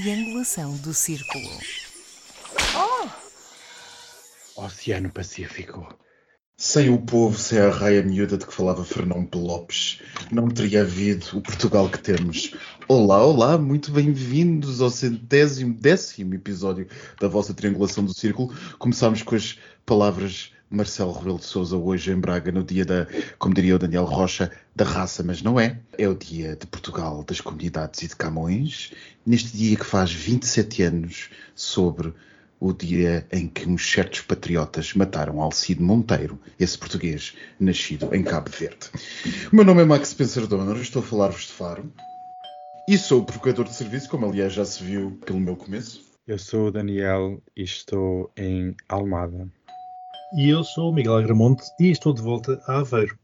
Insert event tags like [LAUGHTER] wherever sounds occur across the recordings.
triangulação do círculo. Oceano Pacífico. Sem o povo, sem a raia miúda de que falava Fernão Lopes, não teria havido o Portugal que temos. Olá, olá, muito bem-vindos ao centésimo, décimo episódio da vossa Triangulação do Círculo. Começámos com as palavras Marcelo Rebelo de Sousa hoje em Braga, no dia da, como diria o Daniel Rocha, da raça, mas não é. É o dia de Portugal, das comunidades e de Camões, neste dia que faz 27 anos sobre o dia em que uns certos patriotas mataram Alcide Monteiro, esse português nascido em Cabo Verde. O meu nome é Max Spencer Donner, estou a falar-vos de Faro e sou provocador de serviço, como aliás já se viu pelo meu começo. Eu sou o Daniel e estou em Almada. E eu sou o Miguel Agramonte e estou de volta a Aveiro.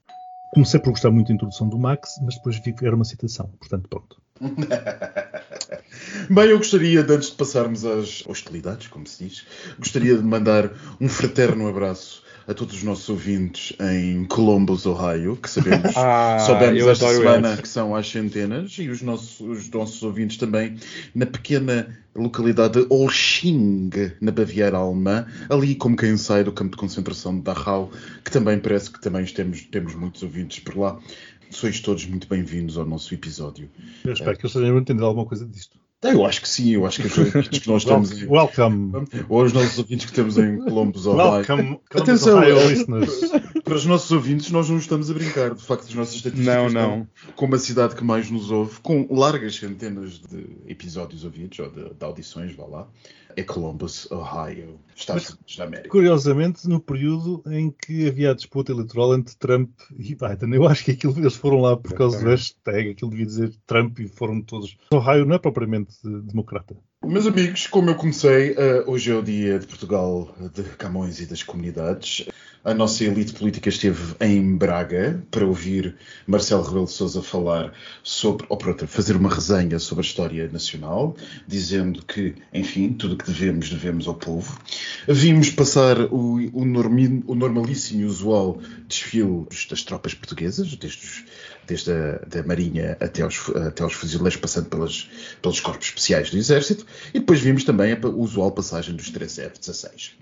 Comecei por gostar muito da introdução do Max, mas depois vi que era uma citação, portanto pronto. [LAUGHS] Bem, eu gostaria, de, antes de passarmos às hostilidades, como se diz, gostaria de mandar um fraterno abraço a todos os nossos ouvintes em Columbus, Ohio, que sabemos, [LAUGHS] Ah, soubemos esta semana esse. que são às centenas, e os nossos, os nossos ouvintes também na pequena localidade de Olching, na Baviera Alemã, ali como quem sai do campo de concentração de Dachau, que também parece que também temos, temos muitos ouvintes por lá. Sois todos muito bem-vindos ao nosso episódio. Eu espero que eles estejam a entender alguma coisa disto. Eu acho que sim, eu acho que os ouvintes que nós temos em, Welcome. ou os nossos ouvintes que temos em Columbus, Ohio. Welcome. Atenção, Ohio listeners. Para os nossos ouvintes, nós não estamos a brincar. De facto, as nossas estatísticas Não, estão não. como a cidade que mais nos ouve, com largas centenas de episódios ouvidos, ou de, de audições, vá lá, é Columbus, Ohio, Estados Unidos da América. Curiosamente, no período em que havia a disputa eleitoral entre Trump e Biden. Eu acho que aquilo, eles foram lá por causa do hashtag, aquilo devia dizer Trump e foram todos. Ohio não é propriamente democrata. Meus amigos, como eu comecei, eh, hoje é o dia de Portugal, de Camões e das comunidades. A nossa elite política esteve em Braga para ouvir Marcelo Rebelo de Sousa falar sobre, ou para fazer uma resenha sobre a história nacional, dizendo que, enfim, tudo o que devemos, devemos ao povo. Vimos passar o, o, normi- o normalíssimo e usual desfile das tropas portuguesas, desde, os- desde a da Marinha até aos, até aos fuzileiros, passando pelas, pelos corpos especiais do Exército, e depois vimos também a pa- usual passagem dos 3 F-16.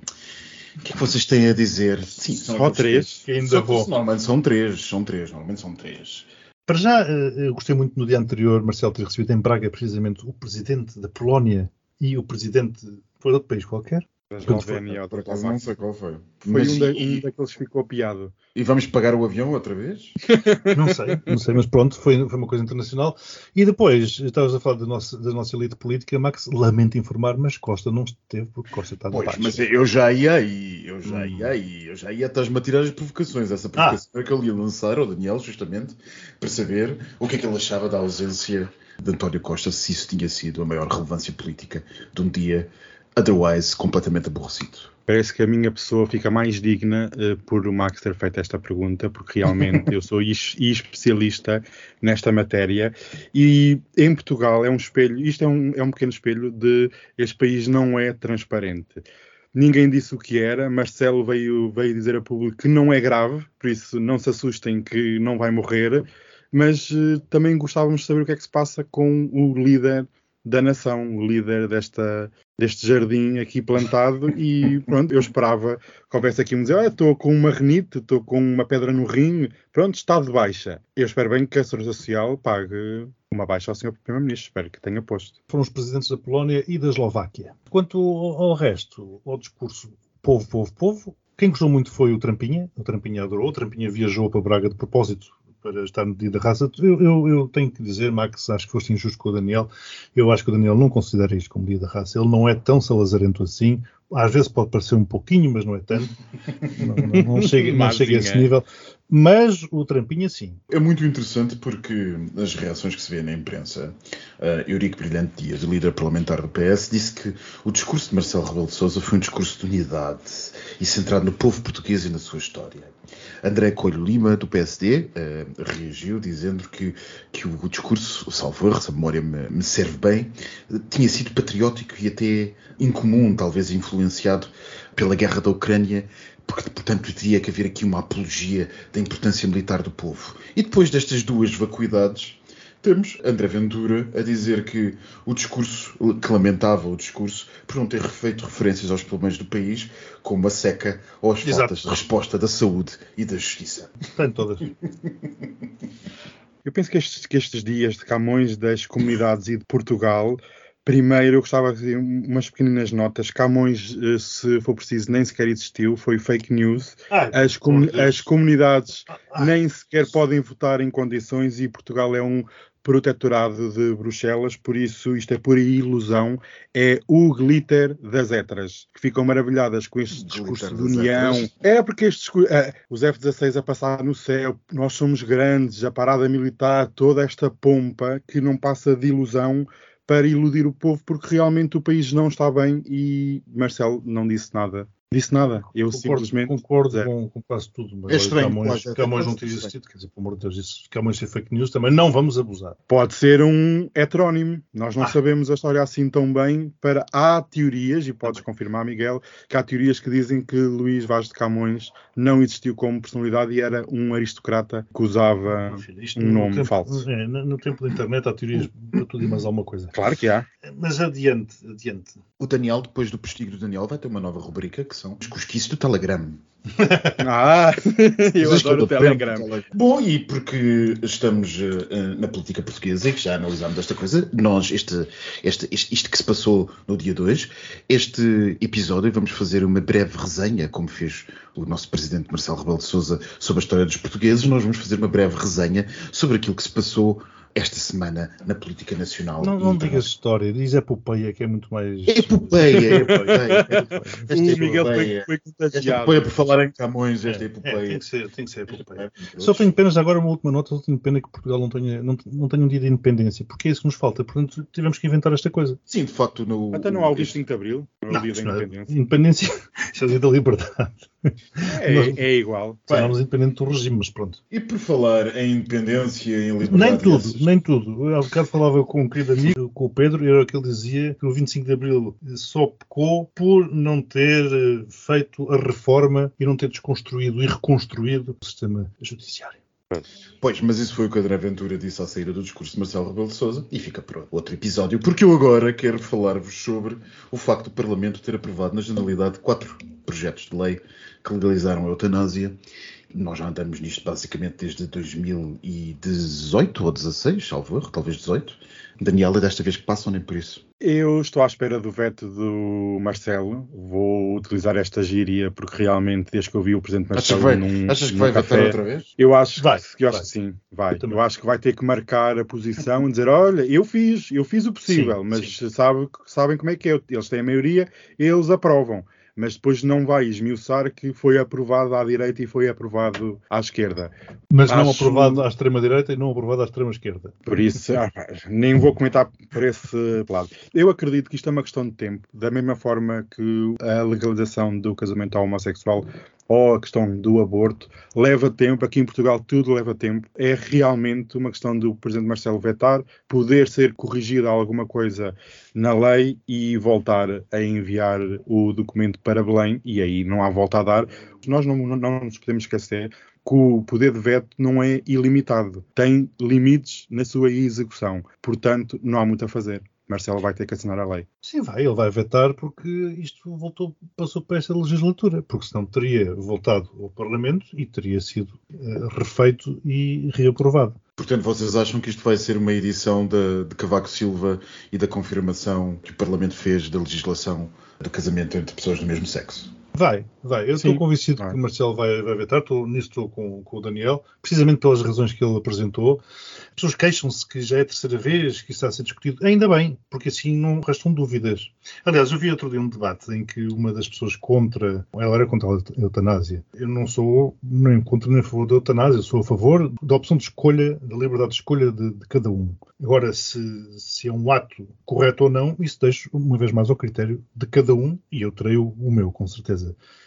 O que é que vocês têm a dizer? Sim, são Só três? Que ainda Só- vou. Normalmente são três, são três, normalmente são três. Para já, eh, eu gostei muito no dia anterior, Marcelo, ter recebido em Braga precisamente o presidente da Polónia e o presidente. Foi de outro país qualquer? Eslovénia, outra não sei qual foi. Foi Mas um, da, e, um daqueles que ficou piado. e vamos pagar o avião outra vez? [LAUGHS] Não sei, não sei, mas pronto, foi, foi uma coisa internacional. E depois, estavas a falar da nossa, da nossa elite política, Max, lamento informar, mas Costa não esteve porque Costa está de Pois, baixo. mas eu já ia aí, eu já Hum. ia aí, eu já ia estás-me a tirar as provocações. Essa provocação é que ele ia lançar ao Daniel, justamente, para saber o que é que ele achava da ausência de António Costa, se isso tinha sido a maior relevância política de um dia otherwise completamente aborrecido. Parece que a minha pessoa fica mais digna eh, por o Max ter feito esta pergunta, porque realmente [LAUGHS] eu sou es- especialista nesta matéria e em Portugal é um espelho, isto é um, é um pequeno espelho de este país não é transparente. Ninguém disse o que era, Marcelo veio, veio dizer a público que não é grave, por isso não se assustem que não vai morrer, mas eh, também gostávamos de saber o que é que se passa com o líder da nação, o líder desta, deste jardim aqui plantado e pronto, eu esperava que houvesse aqui um dizer, ah, estou com uma renite, estou com uma pedra no rim, pronto, está de baixa. Eu espero bem que a Segurança Social pague uma baixa ao Sr. Primeiro-Ministro, espero que tenha posto. Foram os presidentes da Polónia e da Eslováquia. Quanto ao, resto, ao discurso povo, povo, povo, quem gostou muito foi o Trampinha. O Trampinha adorou. O Trampinha viajou para Braga de propósito para estar no dia da raça. Eu, eu- eu tenho que dizer, Max, acho que foste injusto com o Daniel. Eu acho que o Daniel não considera isto como dia da raça. Ele não é tão salazarento assim. Às vezes pode parecer um pouquinho, mas não é tanto. Não, não- não chega, não chega a esse nível. Mas o Trampinha, sim. É muito interessante porque as reações que se vê na imprensa, uh, Eurico Brilhante Dias, líder parlamentar do PS, disse que o discurso de Marcelo Rebelo de Sousa foi um discurso de unidade e centrado no povo português e na sua história. André Coelho Lima, do PSD, uh, reagiu dizendo que, que o, discurso, salvo erro, se a memória me, me serve bem, tinha sido patriótico e até incomum, talvez influenciado pela guerra da Ucrânia, porque, portanto, teria que haver aqui uma apologia da importância militar do povo. E depois destas duas vacuidades, Temos André Ventura a dizer que o discurso, que lamentava o discurso, por não ter feito referências aos problemas do país, como a seca ou as Exato. faltas de resposta da saúde e da justiça. Tem todas. Eu penso que estes, que estes dias de Camões, das comunidades e de Portugal, primeiro eu gostava de fazer umas pequenas notas. Camões, eh, se for preciso, nem sequer existiu, foi fake news. Ah, As, comu- as comunidades Ah, nem sequer podem votar em condições e Portugal é um protetorado de Bruxelas, por isso isto é pura ilusão. É o glitter das héteras, que ficam maravilhadas com este Glitter discurso de união. É porque este discurso, ah, os F-16 a passar no céu, nós somos grandes, a parada militar, toda esta pompa que não passa de ilusão para iludir o povo, porque realmente o país não está bem e Marcelo não disse nada. Disse nada. Eu Concordo, simplesmente. concordo Zero. com, com quase tudo, mas É estranho, Camões, claro, Camões é não ter estranho. existido, quer dizer, pelo amor de Deus, isso, Camões ser fake news, também não vamos abusar. Pode ser um heterónimo. Nós não Ah. sabemos a história assim tão bem. Para há teorias, e podes confirmar, Miguel, que há teorias que dizem que Luís Vaz de Camões não existiu como personalidade e era um aristocrata que usava. Filho, um no nome tempo- falso. é, no, no tempo da internet há teorias para tudo e mais alguma coisa. Claro que há. Mas adiante, adiante. O Daniel, depois do prestígio do Daniel, vai ter uma nova rubrica que são os cosquices do Telegram. [LAUGHS] Ah, eu adoro o Telegram. Bom, e porque estamos eh, na política portuguesa e que já analisámos esta coisa, nós, este, este, este- isto que se passou no dia 2, este episódio, vamos fazer uma breve resenha, como fez o nosso presidente Marcelo Rebelo de Sousa sobre a história dos portugueses, nós vamos fazer uma breve resenha sobre aquilo que se passou esta semana na política nacional. Não, não digas história, diz epopeia, que é muito mais. É epopeia, é epopeia. Esta O Miguel foi, epopeia. foi Esta contagiado. epopeia, por falar em Camões, É, esta é, epopeia. tem que ser, tem que ser epopeia. Só tenho pena, agora uma última nota, só tenho pena que Portugal não tenha, não, não tenha um dia de independência, porque é isso que nos falta. Portanto, tivemos que inventar esta coisa. Sim, de facto, no. Até não há o 25 de Abril, não é o Não, dia da é- independência. independência, [LAUGHS] isso é o dia da liberdade. Nós- É, é igual. Tornámos independente do regime, mas pronto. E por falar em independência e em liberdade. Nem tudo, nem tudo. Há bocado falava com um querido amigo, com o Pedro, e era o que ele dizia que o 25 de Abril só pecou por não ter eh, feito a reforma e não ter desconstruído e reconstruído o sistema judiciário. Pois, mas isso foi o que André Ventura disse à saída do discurso de Marcelo Rebelo de Sousa e fica para outro episódio, porque eu agora quero falar-vos sobre o facto do Parlamento ter aprovado na generalidade quatro projetos de lei que legalizaram a eutanásia. Nós já andamos nisto basicamente desde 2018 ou 16, salvo erro, talvez 18. Daniela, desta vez que passam nem por isso. Eu estou à espera do veto do Marcelo. Vou utilizar esta gíria porque realmente, desde que eu vi o Presidente Achas que Marcelo vai, num, achas que vai café, vetar outra vez? Eu acho, Vai, que, eu acho vai. que sim, vai. Eu. Eu, acho que vai ter que marcar a posição e dizer: olha, eu fiz, eu fiz o possível, Sim, mas sabe, sabem como é que é. Eles têm a maioria, eles aprovam. Mas depois não vai esmiuçar que foi aprovado à direita e foi aprovado à esquerda. Mas não Acho- aprovado à extrema-direita e não aprovado à extrema-esquerda. Por isso, ah, nem vou comentar por esse lado. Eu acredito que isto é uma questão de tempo, da mesma forma que a legalização do casamento homossexual ou a questão do aborto leva tempo. Aqui em Portugal tudo leva tempo. É realmente uma questão do Presidente Marcelo vetar, poder ser corrigida alguma coisa na lei e voltar a enviar o documento para Belém, e aí não há volta a dar. Nós não, não, não nos podemos esquecer que o poder de veto não é ilimitado, tem limites na sua execução, portanto, não há muito a fazer. Marcelo vai ter que assinar a lei. Sim, vai, ele vai vetar porque isto voltou, passou para esta legislatura, porque senão teria voltado ao Parlamento e teria sido eh, refeito e reaprovado. Portanto, vocês acham que isto vai ser uma edição de, de Cavaco Silva e da confirmação que o Parlamento fez da legislação do casamento entre pessoas do mesmo sexo? Vai, vai. Eu estou convencido vai. que o Marcelo vai, vai vetar. Estou, nisso estou com, com o Daniel, precisamente pelas razões que ele apresentou. As pessoas queixam-se que já é a terceira vez que isso está a ser discutido. Ainda bem, porque assim não restam dúvidas. Aliás, eu vi outro dia um debate em que uma das pessoas contra, ela era contra a eutanásia. Eu não sou nem contra nem a favor da eutanásia, eu sou a favor da opção de escolha, da liberdade de escolha de, de cada um. Agora, se, se é um ato correto ou não, isso deixo uma vez mais ao critério de cada um e eu terei o, o meu, com certeza.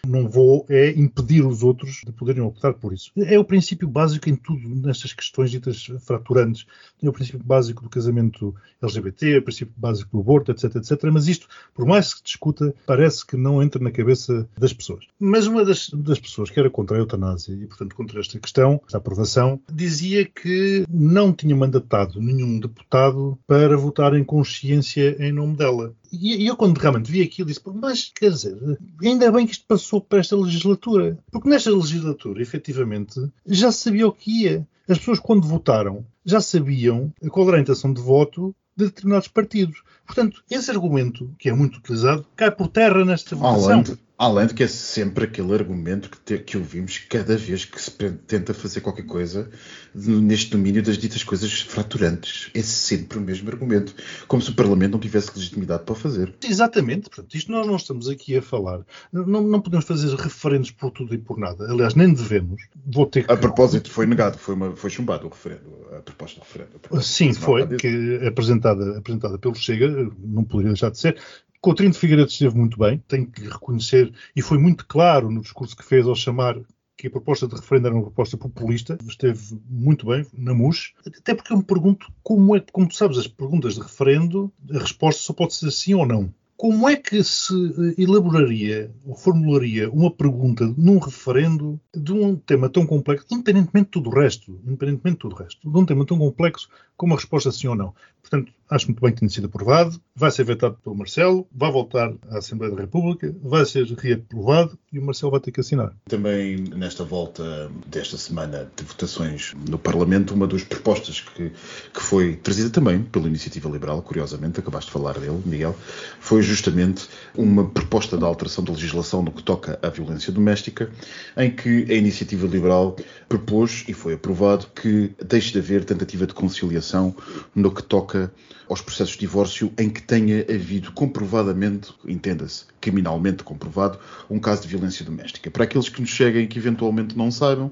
Não vou é impedir os outros de poderem optar por isso. É o princípio básico em tudo, nestas questões ditas fraturantes. É o princípio básico do casamento LGBT, é o princípio básico do aborto, etc, etc. Mas isto, por mais que se discuta, parece que não entra na cabeça das pessoas. Mas uma das, das pessoas que era contra a eutanásia e, portanto, contra esta questão, esta aprovação, dizia que não tinha mandatado nenhum deputado para votar em consciência em nome dela. E, eu, quando realmente vi aquilo, disse: Mas, quer dizer, ainda bem que isto passou para esta legislatura. Porque nesta legislatura, efetivamente, já se sabia o que ia. As pessoas, quando votaram, já sabiam qual era a intenção de voto de determinados partidos. Portanto, esse argumento, que é muito utilizado, cai por terra nesta votação. Além de que é sempre aquele argumento que, te, que ouvimos cada vez que se tenta fazer qualquer coisa neste domínio das ditas coisas fraturantes. É sempre o mesmo argumento. Como se o Parlamento não tivesse legitimidade para o fazer. Exatamente. Portanto, isto nós não estamos aqui a falar. Não, não podemos fazer referendos por tudo e por nada. Aliás, nem devemos. Vou ter que... A propósito, foi negado, foi, uma, foi chumbado o referendo, a proposta de referendo. Sim, foi. Que, apresentada, apresentada pelo Chega, não poderia deixar de ser. Coutinho de Figueiredo esteve muito bem, tenho que reconhecer, e foi muito claro no discurso que fez ao chamar que a proposta de referendo era uma proposta populista, esteve muito bem, na MUS, até porque eu me pergunto como é, como tu sabes, as perguntas de referendo, a resposta só pode ser sim ou não. Como é que se elaboraria ou formularia uma pergunta num referendo de um tema tão complexo, independentemente de tudo o resto, independentemente de tudo o resto, de um tema tão complexo como a resposta sim ou não? Portanto, acho muito bem que tenha sido aprovado, vai ser vetado pelo Marcelo, vai voltar à Assembleia da República, vai ser reaprovado e o Marcelo vai ter que assinar. Também nesta volta desta semana de votações no Parlamento, uma das propostas que, que foi trazida também pela Iniciativa Liberal, curiosamente, acabaste de falar dele, Miguel, foi justamente uma proposta de alteração da legislação no que toca à violência doméstica, em que a Iniciativa Liberal propôs e foi aprovado que deixe de haver tentativa de conciliação no que toca aos processos de divórcio em que tenha havido comprovadamente, entenda-se, criminalmente comprovado, um caso de violência doméstica. Para aqueles que nos cheguem que eventualmente não saibam,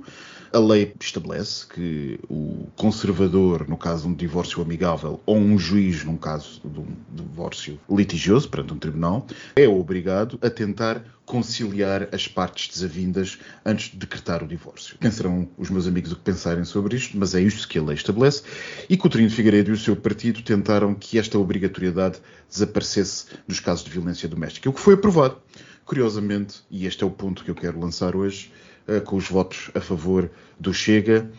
a lei estabelece que o conservador, no caso de um divórcio amigável, ou um juiz, num caso de um divórcio litigioso perante um tribunal, é obrigado a tentar conciliar as partes desavindas antes de decretar o divórcio. Quem serão os meus amigos o que pensarem sobre isto, mas é isto que a lei estabelece. E Coutinho de Figueiredo e o seu partido tentaram que esta obrigatoriedade desaparecesse nos casos de violência doméstica, o que foi aprovado. Curiosamente, e este é o ponto que eu quero lançar hoje, com os votos a favor do Chega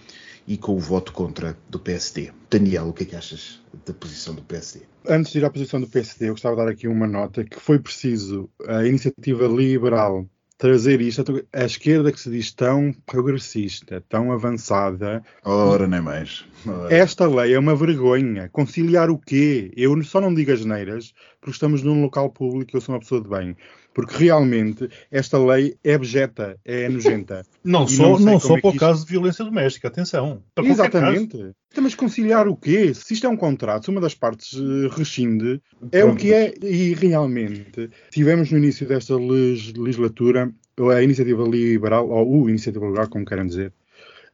e com o voto contra do PSD. Daniel, o que é que achas da posição do PSD? Antes de ir à posição do PSD, eu gostava de dar aqui uma nota que foi preciso a iniciativa liberal trazer isto. A esquerda que se diz tão progressista, tão avançada. Ora, nem mais. Ora. Esta lei é uma vergonha. Conciliar o quê? Eu só não digo as neiras, porque estamos num local público e eu sou uma pessoa de bem. Porque realmente esta lei é abjeta, é nojenta. Não só, não, não só é para o isto... caso de violência doméstica, atenção. Exatamente. Então, mas conciliar o quê? Se isto é um contrato, se uma das partes uh, rescinde, é Pronto. o que é. E realmente, tivemos no início desta legislatura a iniciativa liberal, ou o iniciativa liberal, como querem dizer,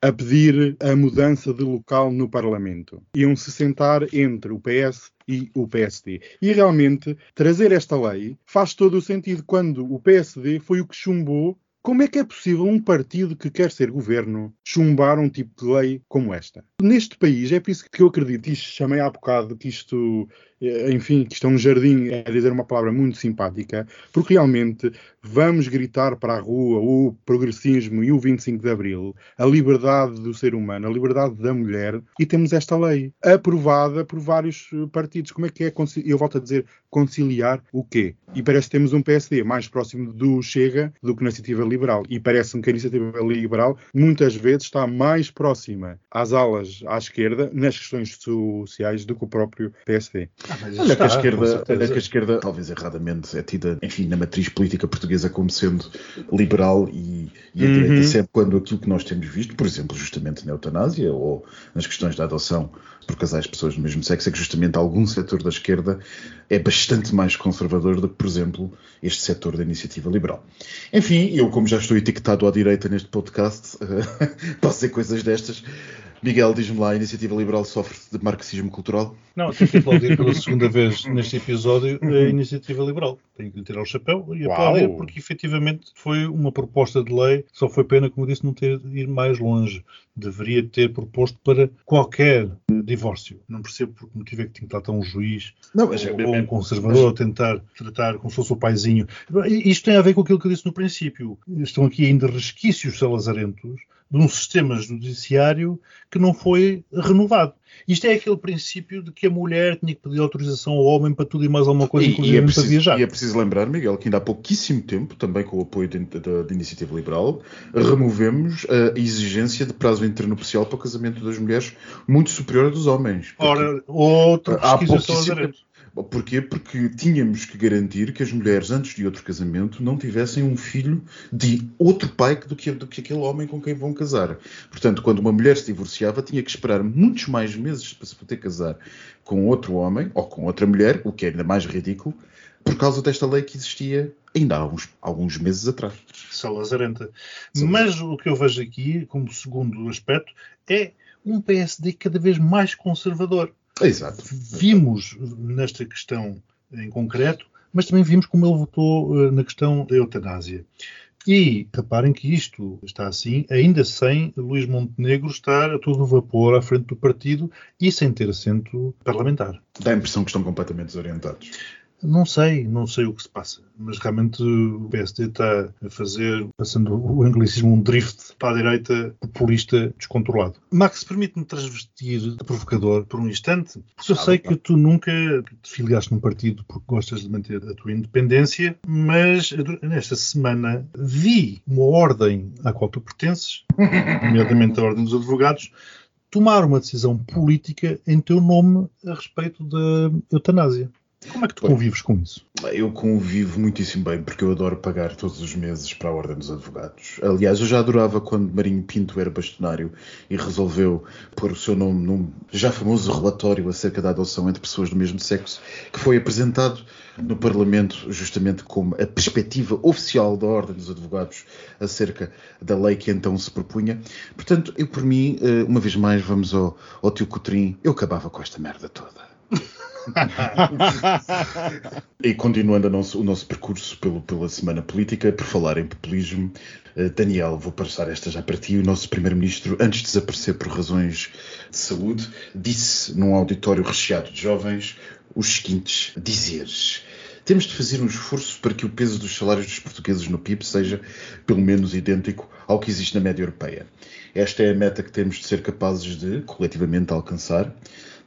a pedir a mudança de local no Parlamento. Iam-se sentar entre o PS e o PSD. E realmente trazer esta lei faz todo o sentido quando o PSD foi o que chumbou como é que é possível um partido que quer ser governo chumbar um tipo de lei como esta? Neste país, é por isso que eu acredito, isto chamei há bocado que isto enfim, que estão no jardim, é dizer uma palavra muito simpática, porque realmente vamos gritar para a rua o progressismo e o 25 de Abril, a liberdade do ser humano, a liberdade da mulher, e temos esta lei aprovada por vários eh, partidos. Como é que é, eu volto a dizer, conciliar o quê? E parece que temos um PSD mais próximo do Chega do que na iniciativa liberal. E parece-me que a iniciativa liberal muitas vezes está mais próxima às alas à esquerda nas questões sociais do que o próprio PSD. Ah, Olha, está, que a esquerda, que a esquerda, talvez erradamente, é tida, enfim, na matriz política portuguesa como sendo liberal e, e a direita uhum. sempre quando aquilo que nós temos visto, por exemplo, justamente na eutanásia ou nas questões da adoção por casais de pessoas do mesmo sexo, é que justamente algum setor da esquerda é bastante mais conservador do que, por exemplo, este setor da iniciativa liberal. Enfim, eu, como já estou etiquetado à direita neste podcast, [LAUGHS] posso dizer coisas destas. Miguel, diz-me lá, a Iniciativa Liberal sofre de marxismo cultural? Não, tenho que aplaudir pela segunda vez neste episódio a Iniciativa Liberal. Tenho que lhe tirar o chapéu e Uau. aplaudir porque efetivamente foi uma proposta de lei. Só foi pena, como eu disse, não ter ir mais longe. Deveria ter proposto para qualquer divórcio. Não percebo por que motivo é que tinha que estar tão um juiz Não, mas é- ou um conservador a tentar tratar como se fosse o paizinho. Isto tem a ver com aquilo que eu disse no princípio. Estão aqui ainda resquícios salazarentos de um sistema judiciário que não foi renovado. Isto é aquele princípio de que a mulher tinha que pedir autorização ao homem para tudo e mais alguma coisa, E- inclusive e, é para preciso, viajar. e é preciso lembrar, Miguel, que ainda há pouquíssimo tempo, também com o apoio da, Iniciativa Liberal, removemos a exigência de prazo internupcial para o casamento das mulheres muito superior à dos homens. Ora, outro Há pouquíssimo salazarento. Porquê? Porque tínhamos que garantir que as mulheres, antes de outro casamento, não tivessem um filho de outro pai do que, do que aquele homem com quem vão casar. Portanto, quando uma mulher se divorciava, tinha que esperar muitos mais meses para se poder casar com outro homem ou com outra mulher, o que é ainda mais ridículo, por causa desta lei que existia ainda há uns, alguns meses atrás. Salazarenta. Mas o que eu vejo aqui, como segundo aspecto, é um PSD cada vez mais conservador. Exato. Vimos nesta questão em concreto, mas também vimos como ele votou eh, na questão da eutanásia. E reparem que isto está assim, ainda sem Luís Montenegro estar a todo vapor à frente do partido e sem ter assento parlamentar. Dá a impressão que estão completamente desorientados. Não sei, não sei o que se passa, mas realmente o PSD está a fazer, passando o anglicismo, um drift para a direita populista descontrolado. Max, permite-me transvestir de provocador por um instante, porque eu Ah, sei tá. que tu nunca te filiaste num partido porque gostas de manter a tua independência, mas nesta semana vi uma ordem à qual tu pertences, nomeadamente a Ordem dos Advogados, tomar uma decisão política em teu nome a respeito da eutanásia. Como é que tu convives com isso? Eu convivo muitíssimo bem, porque eu adoro pagar todos os meses para a Ordem dos Advogados. Aliás, eu já adorava quando Marinho Pinto era bastonário e resolveu pôr o seu nome num já famoso relatório acerca da adoção entre pessoas do mesmo sexo, que foi apresentado no Parlamento justamente como a perspectiva oficial da Ordem dos Advogados acerca da lei que então se propunha. Portanto, eu por mim, eh, uma vez mais, vamos ao, ao tio Cotrim, eu acabava com esta merda toda. [LAUGHS] [LAUGHS] E continuando nosso- o nosso percurso pelo- pela Semana Política, por falar em populismo, eh, Daniel, vou passar esta já para ti. O nosso Primeiro-Ministro, antes de desaparecer por razões de saúde, disse num auditório recheado de jovens os seguintes dizeres. Temos de fazer um esforço para que o peso dos salários dos portugueses no PIB seja pelo menos idêntico ao que existe na média europeia. Esta é a meta que temos de ser capazes de coletivamente alcançar,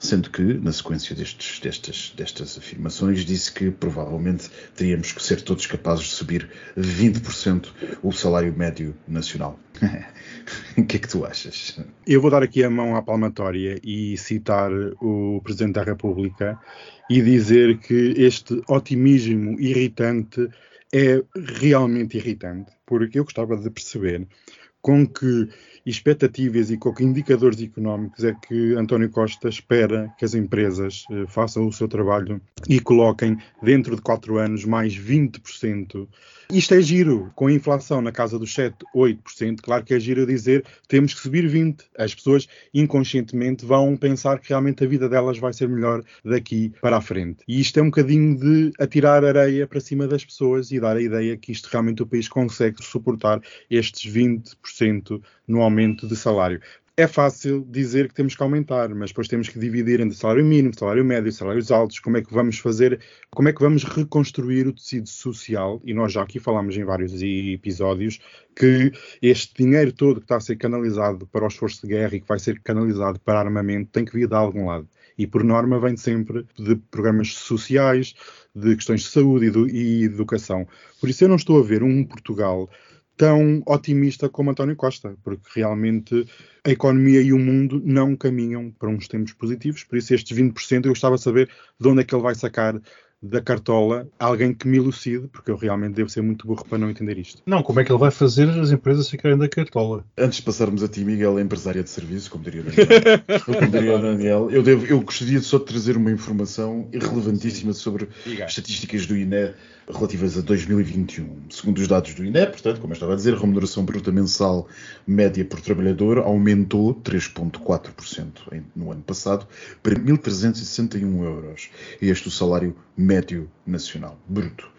sendo que, na sequência destes, destas, destas afirmações, disse que provavelmente teríamos que ser todos capazes de subir 20% o salário médio nacional. [LAUGHS] o que é que tu achas? Eu vou dar aqui a mão à palmatória e citar o Presidente da República e dizer que este otimismo irritante é realmente irritante, porque eu gostava de perceber com que expectativas e com que indicadores económicos é que António Costa espera que as empresas eh, façam o seu trabalho e coloquem dentro de quatro anos mais 20%. Isto é giro, com a inflação na casa dos 7, 8%, claro que é giro dizer temos que subir 20%. As pessoas inconscientemente vão pensar que realmente a vida delas vai ser melhor daqui para a frente. E isto é um bocadinho de atirar areia para cima das pessoas e dar a ideia que isto realmente o país consegue suportar estes 20% no aumento de salário. É fácil dizer que temos que aumentar, mas depois temos que dividir entre salário mínimo, salário médio, salários altos, como é que vamos fazer, como é que vamos reconstruir o tecido social, e nós já aqui falámos em vários episódios, que este dinheiro todo que está a ser canalizado para o esforço de guerra e que vai ser canalizado para armamento tem que vir de algum lado. E por norma vem sempre de programas sociais, de questões de saúde e, do- e educação. Por isso eu não estou a ver um Portugal tão otimista como António Costa, porque realmente a economia e o mundo não caminham para uns tempos positivos. Por isso, estes 20% eu gostava de saber de onde é que ele vai sacar da cartola alguém que me elucide, porque eu realmente devo ser muito burro para não entender isto. Não, como é que ele vai fazer as empresas ficarem da cartola? Antes de passarmos a ti, Miguel, empresária de serviço, como diria o Daniel, [LAUGHS] como diria o Daniel eu, devo, eu gostaria só de trazer uma informação irrelevantíssima sobre estatísticas do INE relativas a 2021. Segundo os dados do INE, portanto, como eu estava a dizer, a remuneração bruta mensal média por trabalhador aumentou 3,4% no ano passado para 1.361 euros. Este é o salário médio nacional, bruto.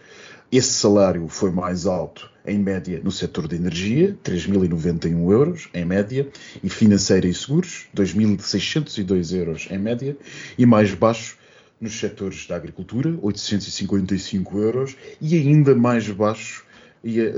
Esse salário foi mais alto, em média, no setor de energia, 3.091 euros, em média, e financeira e seguros, 2.602 euros, em média, e mais baixo nos setores da agricultura, 855 euros, e ainda mais baixo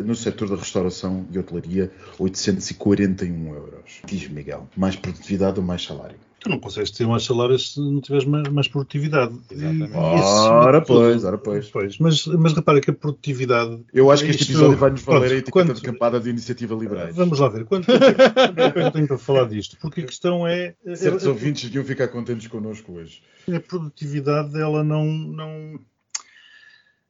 no setor da restauração e hotelaria, 841 euros. Diz Miguel, mais produtividade ou mais salário? Tu não consegues ter mais salários se não tiveres mais, mais produtividade. Exatamente. ora pois, ora pois. pois. Mas, mas repara que a produtividade. Eu acho que este episódio vai nos valer pronto, a etiqueta quanto, de campada de iniciativa liberais. Vamos lá ver. Quanto tempo é que eu tenho para falar disto? Porque a questão é. Certos é, ouvintes deviam ficar contentes connosco hoje. A produtividade, ela não. não...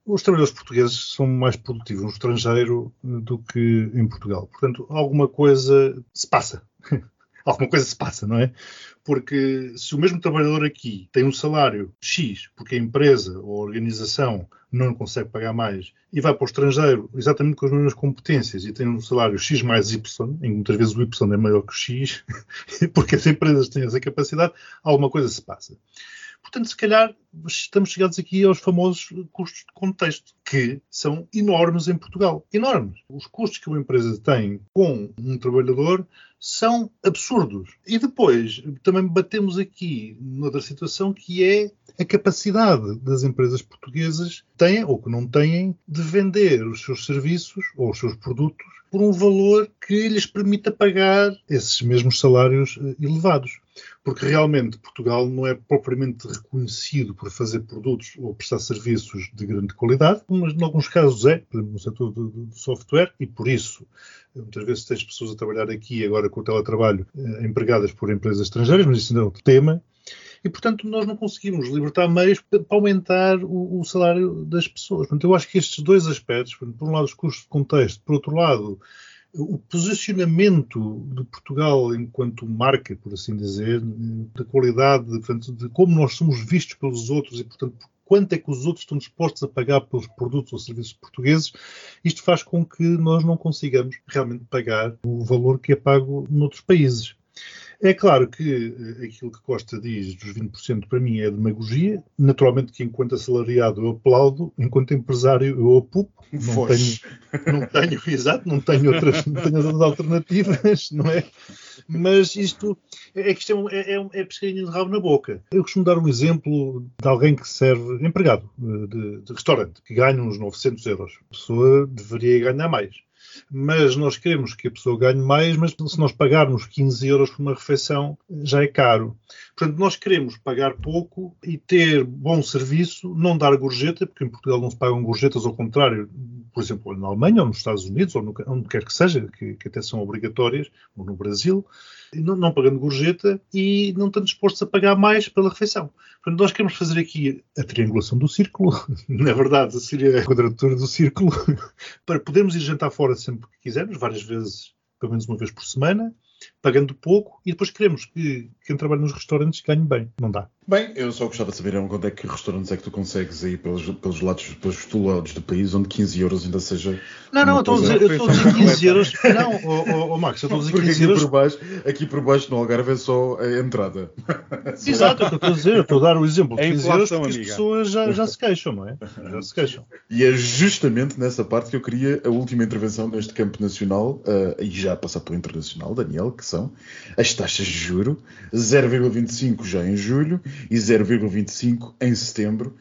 Os trabalhadores portugueses são mais produtivos no estrangeiro do que em Portugal. Portanto, alguma coisa se passa. [LAUGHS] alguma coisa se passa, não é? Porque se o mesmo trabalhador aqui tem um salário X, porque a empresa ou a organização não consegue pagar mais, e vai para o estrangeiro exatamente com as mesmas competências e tem um salário X mais Y, em muitas vezes o Y é maior que o X, [LAUGHS] porque as empresas têm essa capacidade, alguma coisa se passa. Portanto, se calhar estamos chegados aqui aos famosos custos de contexto, que são enormes em Portugal. Enormes. Os custos que uma empresa tem com um trabalhador são absurdos. E depois também batemos aqui noutra situação que é a capacidade das empresas portuguesas têm ou que não têm de vender os seus serviços ou os seus produtos por um valor que lhes permita pagar esses mesmos salários eh, elevados. Porque realmente Portugal não é propriamente reconhecido por fazer produtos ou prestar serviços de grande qualidade, em alguns casos é, por no setor do, do software, e por isso muitas vezes tens pessoas a trabalhar aqui agora com o teletrabalho eh, empregadas por empresas estrangeiras, mas isso ainda é outro tema e, portanto, nós não conseguimos libertar meios para aumentar o, o salário das pessoas. Portanto, eu acho que estes dois aspectos, por um lado os custos de contexto, por outro lado o posicionamento de Portugal enquanto marca, por assim dizer, da qualidade, portanto, de como nós somos vistos pelos outros e, portanto, quanto é que os outros estão dispostos a pagar pelos produtos ou serviços portugueses, isto faz com que nós não consigamos realmente pagar o valor que é pago noutros países. É claro que eh, aquilo que Costa diz dos 20% para mim é demagogia. Naturalmente que enquanto assalariado eu aplaudo, enquanto empresário eu apupo. Não tenho, não tenho, [LAUGHS] exato, não tenho outras, não tenho outras alternativas, [LAUGHS] não é? Mas isto é que isto é, é, é, é pescadinha de rabo na boca. Eu costumo dar um exemplo de alguém que serve empregado eh, de, de restaurante, que ganha uns 900 euros. A pessoa deveria ganhar mais mas nós queremos que a pessoa ganhe mais, mas se nós pagarmos 15 euros por uma refeição, já é caro. Portanto, nós queremos pagar pouco e ter bom serviço, não dar gorjeta, porque em Portugal não se pagam gorjetas, ao contrário, por exemplo, na Alemanha ou nos Estados Unidos, ou no, onde quer que seja, que, que até são obrigatórias, ou no Brasil, não, não, pagando gorjeta e não estando dispostos a pagar mais pela refeição. Portanto, nós queremos fazer aqui a triangulação do círculo, [LAUGHS] na verdade seria a quadratura do círculo, [LAUGHS] para podermos ir jantar fora sempre que quisermos, várias vezes, pelo menos uma vez por semana, pagando pouco, e depois queremos que quem trabalha nos restaurantes ganhe bem. Não dá. Bem, eu só gostava de saber onde é que restaurantes é que tu consegues aí pelos, pelos lados, pelos lados do país, onde 15 euros ainda seja. Não, não, eu estou a dizer, eu estou a dizer [LAUGHS] 15 euros. Não, oh, oh, oh, Max, eu estou a dizer 15 Porque euros. Aqui por, baixo, aqui por baixo no Algarve é só a entrada. [LAUGHS] Exato, é o que eu estou a dizer, eu estou a dar o exemplo de 15 euros porque amiga. as pessoas já, já se queixam, não é? Já se queixam. E é justamente nessa parte que eu queria a última intervenção neste campo nacional, uh, e já passar pelo internacional, Daniel, que são as taxas de juro, 0,25 já em julho e 0,25 25 em setembro,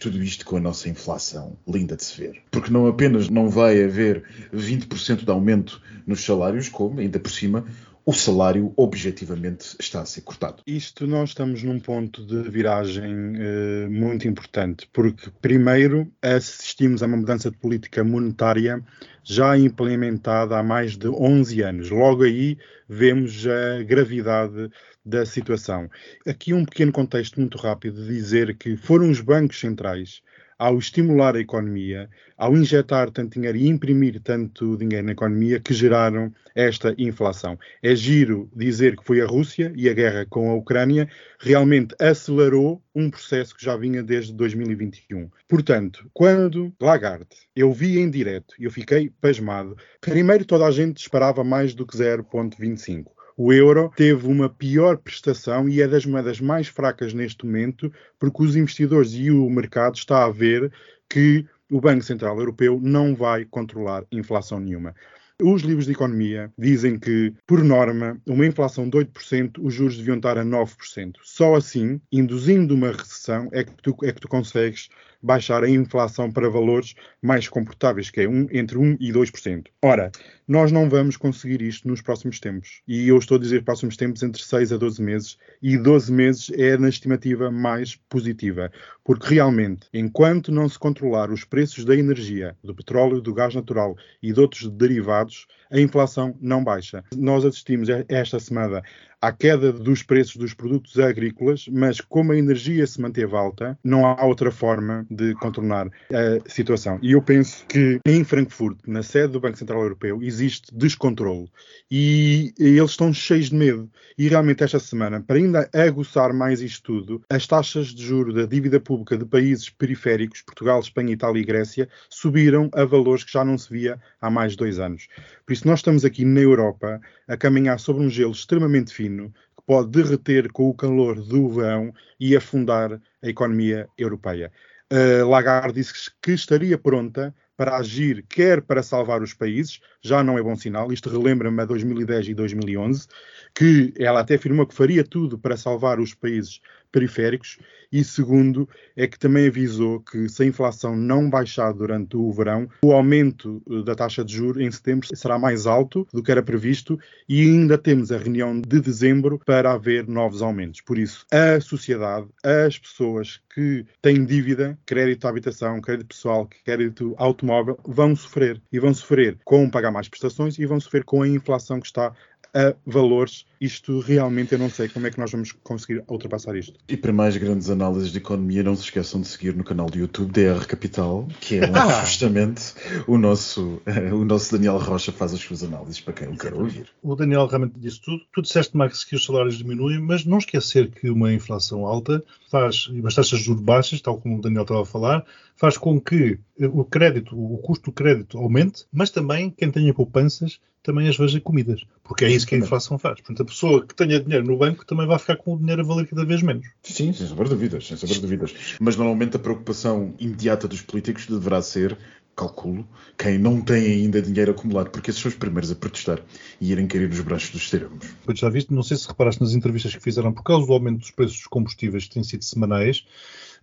tudo isto com a nossa inflação linda de se ver. Porque não apenas não vai haver 20% de aumento nos salários, como, ainda por cima, o salário objetivamente está a ser cortado. Isto nós estamos num ponto de viragem uh, muito importante, porque primeiro assistimos a uma mudança de política monetária já implementada há mais de 11 anos. Logo aí vemos a gravidade da situação. Aqui um pequeno contexto muito rápido de dizer que foram os bancos centrais ao estimular a economia, ao injetar tanto dinheiro e imprimir tanto dinheiro na economia, que geraram esta inflação. É giro dizer que foi a Rússia e a guerra com a Ucrânia realmente acelerou um processo que já vinha desde 2021. Portanto, quando Lagarde eu vi em direto eu fiquei pasmado, primeiro toda a gente esperava mais do que 0,25 o euro teve uma pior prestação e é das moedas mais fracas neste momento, porque os investidores e o mercado está a ver que o Banco Central Europeu não vai controlar inflação nenhuma. Os livros de economia dizem que, por norma, uma inflação de 8%, os juros deviam estar a 9%. Só assim, induzindo uma recessão, é que tu, é que tu consegues baixar a inflação para valores mais comportáveis, que é um, entre 1% e 2%. Ora, nós não vamos conseguir isto nos próximos tempos. E eu estou a dizer próximos tempos entre 6 a 12 meses, e 12 meses é na estimativa mais positiva, porque realmente, enquanto não se controlar os preços da energia, do petróleo, do gás natural e de outros derivados, a inflação não baixa. Nós assistimos esta semana à queda dos preços dos produtos agrícolas, mas como a energia se manteve alta, não há outra forma de contornar a situação. E eu penso que em Frankfurt, na sede do Banco Central Europeu, existe descontrole e eles estão cheios de medo. E realmente esta semana, para ainda aguçar mais isto tudo, as taxas de juro da dívida pública de países periféricos, Portugal, Espanha, Itália e Grécia, subiram a valores que já não se via há mais de dois anos. Por isso nós estamos aqui na Europa a caminhar sobre um gelo extremamente fino que pode derreter com o calor do verão e afundar a economia europeia. Uh, Lagarde disse que estaria pronta para agir, quer para salvar os países, já não é bom sinal, isto relembra-me a 2010 e 2011, que ela até afirmou que faria tudo para salvar os países periféricos, e segundo, é que também avisou que se a inflação não baixar durante o verão, o aumento eh, da taxa de juros em setembro será mais alto do que era previsto e ainda temos a reunião de dezembro para haver novos aumentos. Por isso, a sociedade, as pessoas que têm dívida, crédito à habitação, crédito pessoal, crédito automóvel, vão sofrer. E vão sofrer com pagar mais prestações e vão sofrer com a inflação que está a valores. Isto realmente eu não sei como é que nós vamos conseguir ultrapassar isto. E para mais grandes análises de economia, não se esqueçam de seguir no canal do YouTube DR Capital, que é onde justamente o nosso, o nosso Daniel Rocha faz as suas análises para quem o quer ouvir. O Daniel realmente disse tudo. Tu disseste, Max, que os salários diminuem, mas não esquecer que uma inflação alta faz, e umas taxas de juros baixas, tal como o Daniel estava a falar, faz com que o crédito, o custo do crédito aumente, mas também quem tenha poupanças também as veja comidas, porque é isso que a inflação faz. Portanto, a pessoa que tenha dinheiro no banco também vai ficar com o dinheiro a valer cada vez menos. Sim, sem saber dúvidas, sem saber dúvidas. Mas normalmente a preocupação imediata dos políticos deverá ser calculo, quem não tem ainda dinheiro acumulado, porque esses são os primeiros a protestar e irem cair nos braços dos extremos. Pois já viste, não sei se reparaste nas entrevistas que fizeram, por causa do aumento dos preços dos combustíveis que têm sido semanais,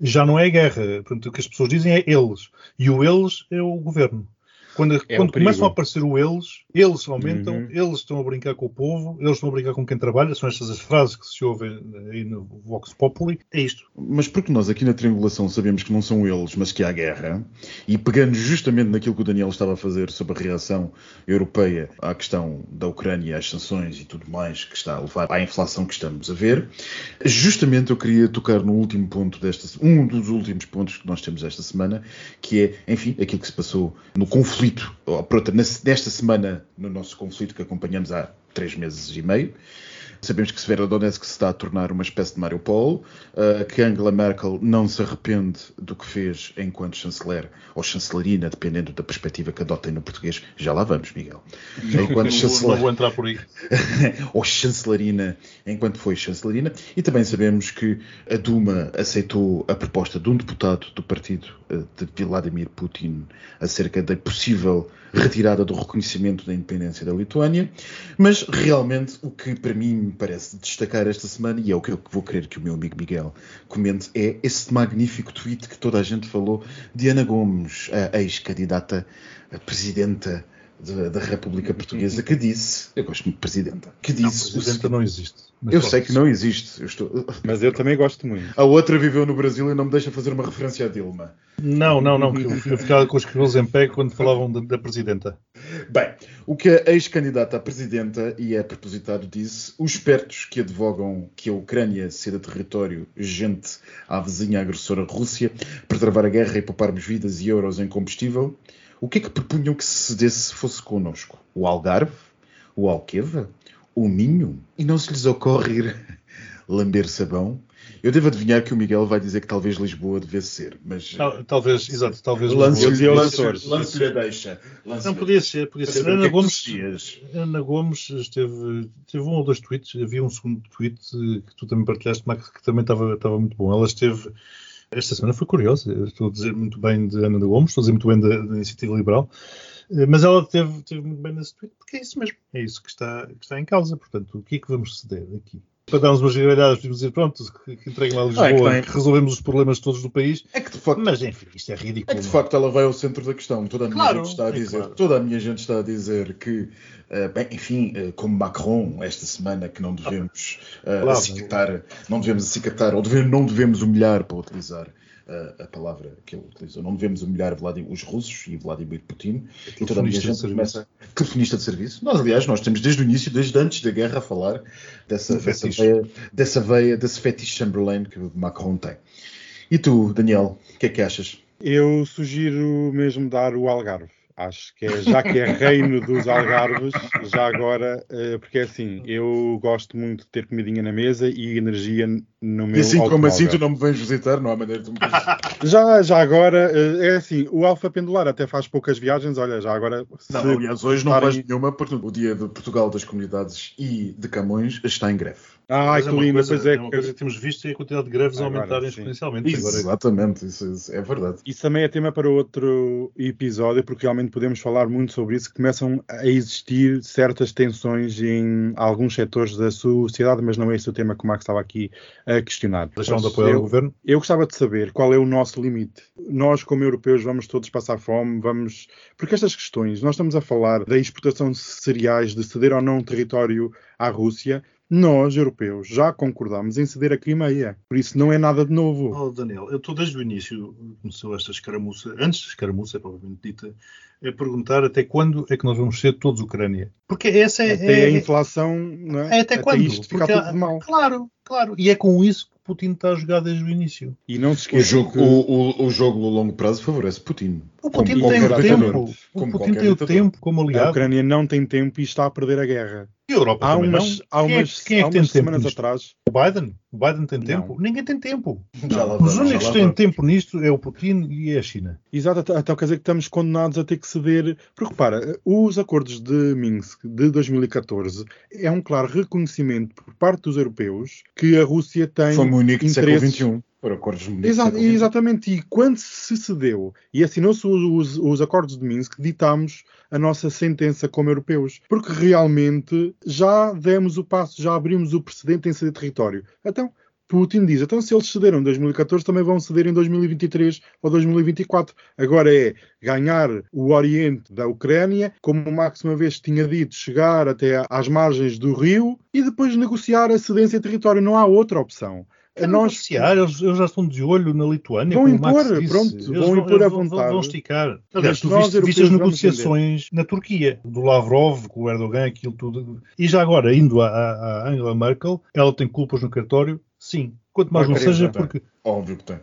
já não é guerra. Portanto, o que as pessoas dizem é eles. E o eles é o governo. Quando, é quando começam a aparecer o eles, eles aumentam, uhum. eles estão a brincar com o povo, eles estão a brincar com quem trabalha, são estas as frases que se ouvem aí no Vox Populi, é isto. Mas porque nós aqui na triangulação sabemos que não são eles, mas que há guerra, e pegando justamente naquilo que o Daniel estava a fazer sobre a reação europeia à questão da Ucrânia, às sanções e tudo mais que está a levar à inflação que estamos a ver, justamente eu queria tocar no último ponto desta, um dos últimos pontos que nós temos esta semana, que é, enfim, aquilo que se passou no conflito conflito, ou, pronto, nesta semana, no nosso conflito que acompanhamos há três meses e meio, Sabemos que Severodonetsk se está a tornar uma espécie de Mariupol, uh, que Angela Merkel não se arrepende do que fez enquanto chanceler, ou chancelerina, dependendo da perspectiva que adotem no português. Já lá vamos, Miguel. [LAUGHS] Enquanto não, chanceler... não vou entrar por aí. [LAUGHS] ou chancelerina, enquanto foi chancelerina. E também sabemos que a Duma aceitou a proposta de um deputado do partido uh, de Vladimir Putin acerca da possível retirada do reconhecimento da independência da Lituânia. Mas realmente o que para mim me parece destacar esta semana, e é o que eu vou querer que o meu amigo Miguel comente, é esse magnífico tweet que toda a gente falou de Ana Gomes, a ex-candidata a presidenta da República Portuguesa, que disse, eu gosto muito de presidenta, que disse... Não, presidenta não existe. eu sei que não existe. Eu estou... Mas eu também gosto muito. A outra viveu no Brasil e não me deixa fazer uma referência a Dilma. Não, não, não. Eu ficava com os cabelos em pé quando falavam da, da presidenta. Bem, o que a ex-candidata à presidenta e é propositado disse, os espertos que advogam que a Ucrânia ceda território gente à vizinha agressora Rússia para travar a guerra e pouparmos vidas e euros em combustível, o que é que propunham que se cedesse fosse connosco? O Algarve? O Alqueva? O Minho? E não se lhes ocorre ir [LAUGHS] lamber sabão? Eu devo adivinhar que o Miguel vai dizer que talvez Lisboa devesse ser, mas Tal- Talvez, exato, talvez. lance-lhe lance, lance a deixa. Lance Não, podia ser, podia ser. Ana Gomes, Gomes. Ana Gomes esteve, teve um ou dois tweets, havia um segundo tweet que tu também partilhaste, Max, que também estava, estava muito bom. Ela esteve, esta semana foi curiosa, estou a dizer muito bem de Ana Gomes, estou a dizer muito bem da, da Iniciativa Liberal, eh, mas ela teve, teve muito bem nesse tweet, porque é isso mesmo, é isso que está, que está em causa. Portanto, o que é que vamos ceder aqui? Para darmos umas gargalhadas, podemos dizer, pronto, que, que entreguem lá a Lisboa, Ah, é que que resolvemos os problemas todos do país, É que de facto mas enfim, isto é É ridículo. que de não facto ela vai ao centro da questão. Toda a minha Claro, gente está a é dizer, claro. toda a minha gente está a dizer que, eh, bem, enfim, eh, como Macron esta semana que não devemos eh, Claro. acicatar, não devemos acicatar ou deve- não devemos humilhar para utilizar eh, a palavra que ele utilizou, não devemos humilhar Vladimir, os russos e Vladimir Putin. E toda a minha Telefonista de gente serviço. começa telefonista de serviço. Nós, aliás, nós temos desde o início, desde antes da guerra, a falar dessa, dessa, veia, dessa veia, desse fetiche Chamberlain que o Macron tem. E tu, Daniel, o que é que achas? Eu sugiro mesmo dar o Algarve. Acho que é, já que é reino dos Algarves, já agora, eh, porque é assim, eu gosto muito de ter comidinha na mesa e energia no meu E assim como assim automóvel. tu não me vens visitar, não há maneira de me. [LAUGHS] Já, já agora, eh, é assim, o Alfa Pendular até faz poucas viagens, olha, já agora... Não, aliás, hoje não vais nenhuma, porque o dia de Portugal das Comunidades e de Camões está em greve. Mas que é lindo, coisa- pois é. é uma coisa que temos visto é a quantidade de greves Agora, aumentarem sim. exponencialmente. Agora, Exatamente, isso, isso é verdade. Isso também é tema para outro episódio, porque realmente podemos falar muito sobre isso. Começam a existir certas tensões em alguns setores da sociedade, mas não é esse o tema que o Max estava aqui a questionar. deixaram de apoiar o eu, governo. eu gostava de saber qual é o nosso limite. Nós, como europeus, vamos todos passar fome, vamos. Porque estas questões, nós estamos a falar da exportação de cereais, de ceder ou não território à Rússia. Nós, europeus, já concordamos em ceder a Crimeia. Por isso não é nada de novo. Oh, Daniel, eu estou desde o início, começou esta escaramuça, antes da escaramuça, provavelmente dita, a perguntar até quando é que nós vamos ser todos Ucrânia. Porque essa é. Até é- a inflação, não é? é até quando? isto ficar Porque tudo mal. Claro, claro. E é com isso que Putin está a jogar desde o início. E não se O esqueça jogo, que... o, o, o jogo a longo prazo favorece Putin. O Como Putin qualquer tem o tempo. O Como Putin tem o tempo como a aliado. Ucrânia não tem tempo e está a perder a guerra. E a Europa Há também umas, não. há Quem é- umas, quem é há que tem umas tempo semanas nisto? atrás. O Biden? O Biden tem Não. tempo? Ninguém tem tempo. Lá Os únicos que têm tempo nisto é o Putin e a China. Exato, até, até quer dizer que estamos condenados a ter que ceder. Porque repara, os acordos de Minsk de 2014 é um claro reconhecimento por parte dos europeus que a Rússia tem Foi Munique do século interesses XXI. Foram acordos de Exa- XXI. exatamente, e quando se cedeu e assinou-se os, os- os acordos de Minsk, ditamos a nossa sentença como europeus, porque realmente já demos o passo, já abrimos o precedente em ceder território. Então, Putin diz, então se eles cederam em 2014, também vão ceder em 2023 ou 2024. Agora é ganhar o oriente da Ucrânia, como o Max uma vez tinha dito, chegar até às margens do rio e depois negociar a cedência de território. Não há outra opção. Nós- negociar, eles, eles já estão de olho na Lituânia. Vão como o Max impor, disse. pronto, Eles vão impor vão- à vontade. Vão esticar. Aliás, tu viste, viste as negociações na Turquia, do Lavrov com o Erdogan, aquilo tudo. E já agora, indo à, Angela Merkel, ela tem culpas no cartório? Sim. Quanto mais não seja, porque Óbvio que tem.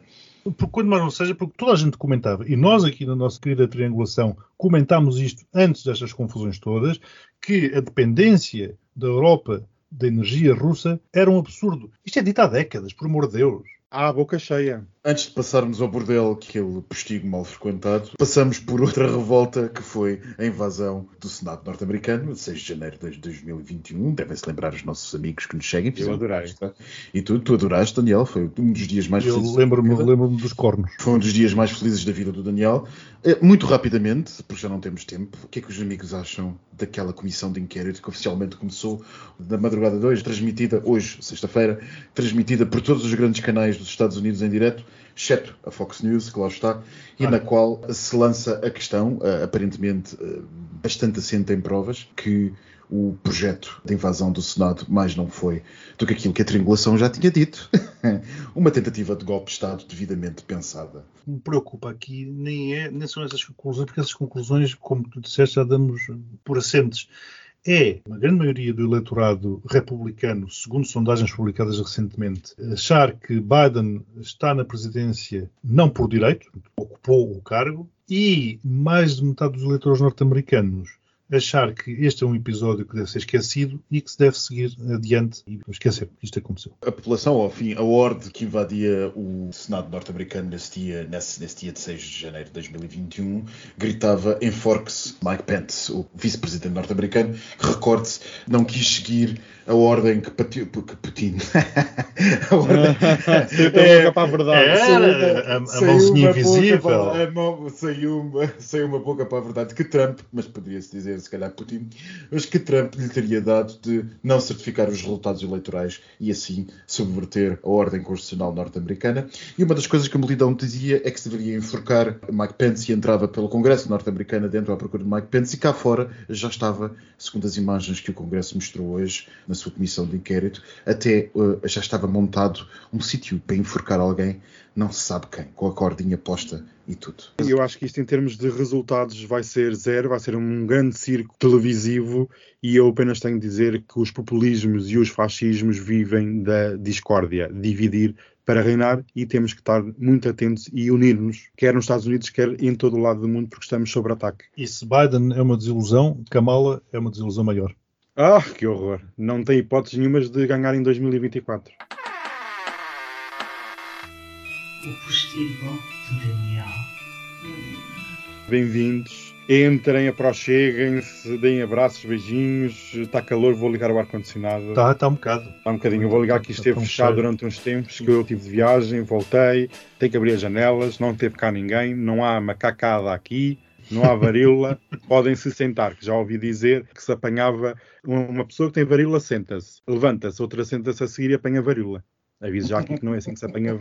Por- quanto mais não seja, porque toda a gente comentava, e nós aqui na nossa querida triangulação comentámos isto antes destas confusões todas, que a dependência da Europa da energia russa era um absurdo. Isto é dito há décadas, por amor de Deus. À boca cheia. Antes de passarmos ao bordel, que é o postigo mal frequentado, passamos por outra revolta que foi a invasão do Senado norte-americano, 6 de janeiro de 2021. Devem-se lembrar os nossos amigos que nos seguem. Eu adorei. E tu, tu adoraste, Daniel. Foi um dos dias mais Eu felizes. da lembro-me lembro dos cornos. Foi um dos dias mais felizes da vida do Daniel. Eh, Muito rapidamente, porque já não temos tempo, o que é que os amigos acham daquela comissão de inquérito que oficialmente começou na madrugada de hoje, transmitida hoje, sexta-feira, transmitida por todos os grandes canais dos Estados Unidos em direto, exceto a Fox News, que lá está, e Ah. na qual se lança a questão, eh, aparentemente eh, bastante assente em provas que o projeto de invasão do Senado mais não foi do que aquilo que a triangulação já tinha dito. [LAUGHS] Uma tentativa de golpe de Estado devidamente pensada. O que me preocupa aqui nem, é, nem são essas conclusões, porque essas conclusões, como tu disseste, já damos por assentes. É uma grande maioria do eleitorado republicano, segundo sondagens publicadas recentemente, achar que Biden está na presidência não por direito, ocupou o cargo, e mais de metade dos eleitores norte-americanos achar que este é um episódio que deve ser esquecido e que se deve seguir adiante e esquecer que isto aconteceu. A população, ao fim, a ordem que invadia o Senado norte-americano nesse dia, nesse, nesse dia de 6 de janeiro de 2021, gritava enforque-se Mike Pence, o vice-presidente norte-americano, que, recorde-se, não quis seguir a ordem que, Pati, que Putin... [LAUGHS] a ordem... [LAUGHS] é, boca para a verdade. É, a, a mãozinha invisível. Para, a mão, saiu, uma, saiu uma boca para a verdade que Trump, mas poderia-se dizer se calhar Putin, mas que Trump lhe teria dado de não certificar os resultados eleitorais e assim subverter a ordem constitucional norte-americana. E uma das coisas que o Melidão dizia é que se deveria enforcar Mike Pence e entrava pelo Congresso norte-americano dentro à procura de Mike Pence e cá fora já estava, segundo as imagens que o Congresso mostrou hoje na sua comissão de inquérito, até uh, já estava montado um sítio para enforcar alguém, não se sabe quem, com a cordinha posta e tudo. Eu acho que isto em termos de resultados vai ser zero, vai ser um grande circo televisivo e eu apenas tenho de dizer que os populismos e os fascismos vivem da discórdia, dividir para reinar e temos que estar muito atentos e unir-nos, quer nos Estados Unidos, quer em todo o lado do mundo, porque estamos sob ataque. E se Biden é uma desilusão, Kamala é uma desilusão maior. Ah, que horror! Não tem hipóteses nenhumas de ganhar em 2024. O postigo de Daniel. Bem-vindos. Entrem, aproxeguem-se, deem abraços, beijinhos. Está calor, vou ligar o ar-condicionado. Está, está um bocado. Está um bocadinho. Eu vou ligar que isto esteve fechado cheio. durante uns tempos, que eu tive de viagem, voltei, tenho que abrir as janelas, não teve cá ninguém, não há macacada aqui, não há varíola, [LAUGHS] podem se sentar, que já ouvi dizer que se apanhava uma pessoa que tem varíola, senta-se, levanta-se, outra senta-se a seguir e apanha varíola. Aviso já aqui que não é assim que se apanha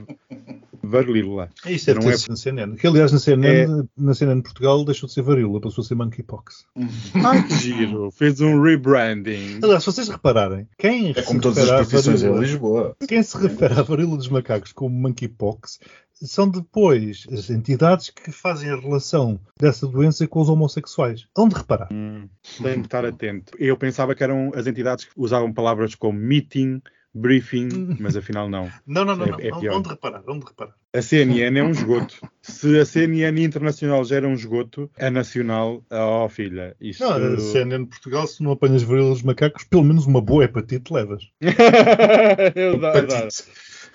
varíola. Isso deve não é na CNN. Que, aliás, na CNN, é... na CNN de Portugal deixou de ser varíola, passou a ser monkeypox. [LAUGHS] Ai, que giro. Fez um rebranding. Aliás, se vocês repararem, quem é como todas as profissões em Lisboa. Quem se refere à varíola dos macacos como monkeypox são depois as entidades que fazem a relação dessa doença com os homossexuais. Onde reparar? Hum, tem que estar atento. Eu pensava que eram as entidades que usavam palavras como meeting, briefing, mas afinal não. Não, não, não. É, é onde reparar? Onde reparar? A CNN é um esgoto. Se a CNN internacional já era um esgoto, a nacional, oh filha, isto... Não, a CNN Portugal, se não apanhas varíolas macacos, pelo menos uma boa hepatite levas. Eu dá, dá.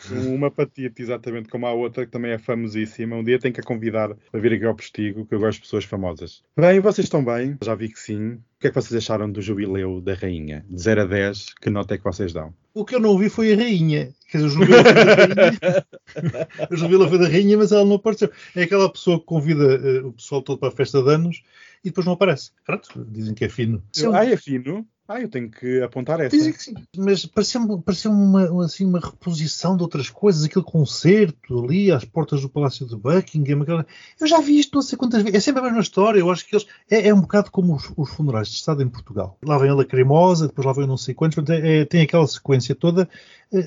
[LAUGHS] Uma hepatite, exatamente como a outra, que também é famosíssima. Um dia tenho que a convidar para vir aqui ao postigo, que eu gosto de pessoas famosas. Bem, vocês estão bem? Já vi que sim. O que é que vocês acharam do jubileu da rainha? De 0 a 10, que nota é que vocês dão? O que eu não ouvi foi a rainha. Quer dizer, o jubileu foi da rainha. [LAUGHS] o jubileu foi da rainha, mas ela não apareceu. É aquela pessoa que convida uh, o pessoal todo para a festa de anos e depois não aparece. Pronto, dizem que é fino. Ah, é fino? Ah, eu tenho que apontar essa. Dizem que sim. Mas pareceu-me pareceu uma, assim, uma reposição de outras coisas, aquele concerto ali às portas do Palácio de Buckingham. Aquela... Eu já vi isto não sei quantas vezes. É sempre a mesma história. Eu acho que eles. É, é um bocado como os, os, funerais de Estado em Portugal. Lá vem a lacrimosa, depois lá vem não sei quantos. É, tem aquela sequência toda.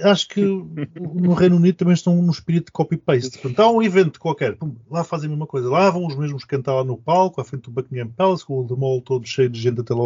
Acho que [LAUGHS] no Reino Unido também estão no espírito de copy-paste. Há um evento qualquer, lá fazem a mesma coisa. Lá vão os mesmos cantar lá no palco, à frente do Buckingham Palace, com o The Mall todo cheio de gente até lá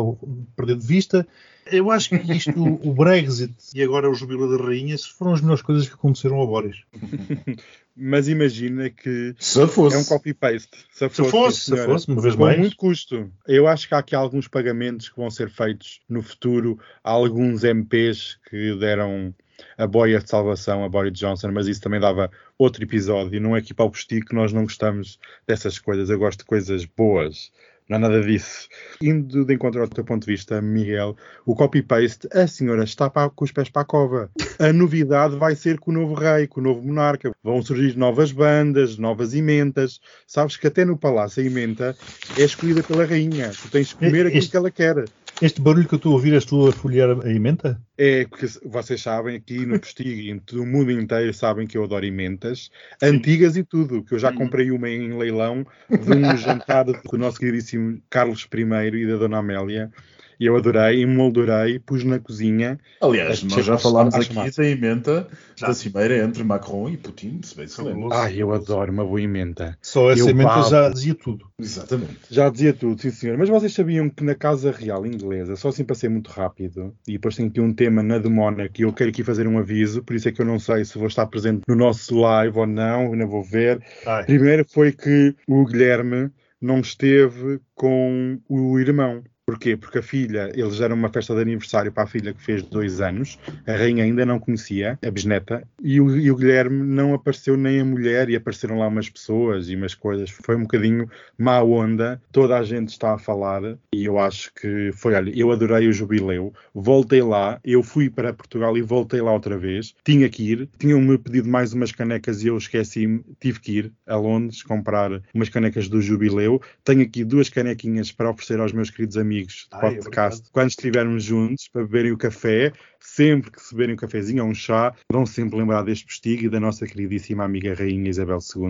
perder de vista. Eu acho que isto, o Brexit e agora o Jubilo da Rainha, foram as melhores coisas que aconteceram a Boris. [LAUGHS] Mas imagina que se fosse. é um copy-paste. Se, se, fosse, se fosse, uma vez com mais. muito custo. Eu acho que há aqui alguns pagamentos que vão ser feitos no futuro a alguns MPs que deram a boia de salvação a Boris Johnson, mas isso também dava outro episódio. Não é aqui para o postigo que nós não gostamos dessas coisas. Eu gosto de coisas boas. Não há nada disso. Indo de encontro ao teu ponto de vista, Miguel, o copy-paste, a senhora está para, com os pés para a cova. A novidade vai ser com o novo rei, com o novo monarca. Vão surgir novas bandas, novas ementas. Sabes que até no palácio a emenda é escolhida pela rainha. Tu tens de comer aquilo este, que ela quer. Este barulho que eu estou a ouvir és tu a folhear a emenda? É, porque vocês sabem, aqui no Postigo no mundo inteiro sabem que eu adoro emendas, antigas e tudo, que eu já comprei uma em leilão de um [LAUGHS] jantar do nosso queridíssimo Carlos I e da Dona Amélia. E eu adorei, emoldurei, pus na cozinha. Aliás, nós já que falámos aqui da emenda Já. da cimeira entre Macron e Putin, se bem se lembra. Ai, eu adoro uma boa emenda. Só essa Eu emenda babo. já dizia tudo. Exatamente. Já dizia tudo, sim senhor. Mas vocês sabiam que na Casa Real Inglesa, só assim para ser muito rápido, e depois tenho aqui um tema na de Mónaco e eu quero aqui fazer um aviso, por isso é que eu não sei se vou estar presente no nosso live ou não, ainda vou ver. Ai, Primeiro foi que o Guilherme não esteve com o irmão. Porquê? Porque a filha, eles deram uma festa de aniversário para a filha que fez dois anos, a rainha ainda não conhecia, a bisneta, e o, e o Guilherme não apareceu nem a mulher, e apareceram lá umas pessoas e umas coisas. Foi um bocadinho má onda, toda a gente está a falar, e eu acho que foi, olha, eu adorei o jubileu, voltei lá, eu fui para Portugal e voltei lá outra vez, tinha que ir, tinham-me pedido mais umas canecas e eu esqueci-me, tive que ir a Londres comprar umas canecas do jubileu, tenho aqui duas canequinhas para oferecer aos meus queridos amigos de Ai, podcast obrigado. quando estivermos juntos para beberem o café. Sempre que se beberem um cafezinho ou um chá, vão sempre lembrar deste postigo e da nossa queridíssima amiga Rainha Isabel II.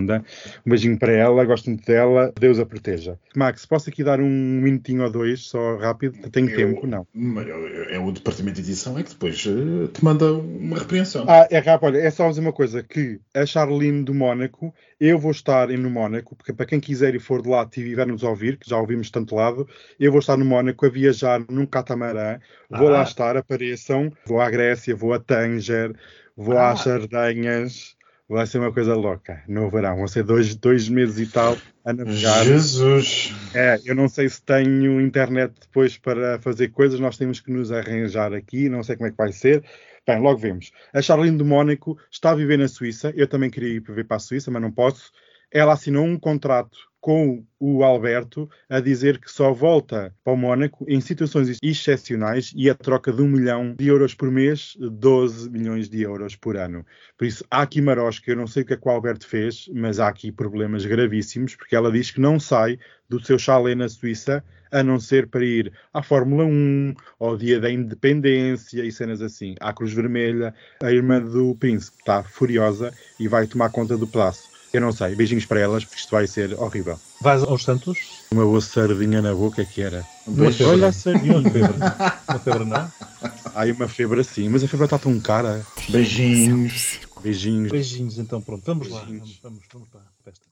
Um beijinho para ela, gosto muito dela, Deus a proteja. Max, posso aqui dar um minutinho ou dois, só rápido? Tenho Eu- tempo? Não. É é o departamento de edição é que depois eh, te manda uma repreensão. Ah, é rápido, olha, é só dizer uma coisa, que a Charlene do Mónaco, eu vou estar no Mónaco, porque para quem quiser e for de lá e vier nos ouvir, que já ouvimos de tanto lado, eu vou estar no Mónaco a viajar num catamarã, vou Ah. lá estar, apareçam, vou à Grécia, vou a Tanger, vou Ah. às Sardenhas, vai ser uma coisa louca no verão, vão ser dois, dois meses e tal a navegar. Jesus! É, eu não sei se tenho internet depois para fazer coisas, nós temos que nos arranjar aqui, não sei como é que vai ser. Bem, logo vemos. A Charlene de Mónaco está a viver na Suíça, eu também queria ir viver para a Suíça, mas não posso. Ela assinou um contrato com o Alberto a dizer que só volta para o Mónaco em situações excepcionais e a troca de um milhão de euros por mês, 12 milhões de euros por ano. Por isso, há aqui marosca, eu não sei o que é que o Alberto fez, mas há aqui problemas gravíssimos, porque ela diz que não sai do seu chalé na Suíça, a não ser para ir à Fórmula 1, ao dia da independência e cenas assim. À Cruz Vermelha, a irmã do príncipe está furiosa e vai tomar conta do pedaço. Eu não sei, beijinhos para elas, porque isto vai ser horrível. vais aos Santos? Uma boa sardinha na boca que era. Uma febre. Olha a Uma sardinha. febre. Uma febre não? Ai, uma febre assim, mas a febre está tão cara. Beijinhos. Beijinhos. Beijinhos, então pronto. Vamos lá. Beijinhos. Vamos, vamos, vamos para a festa.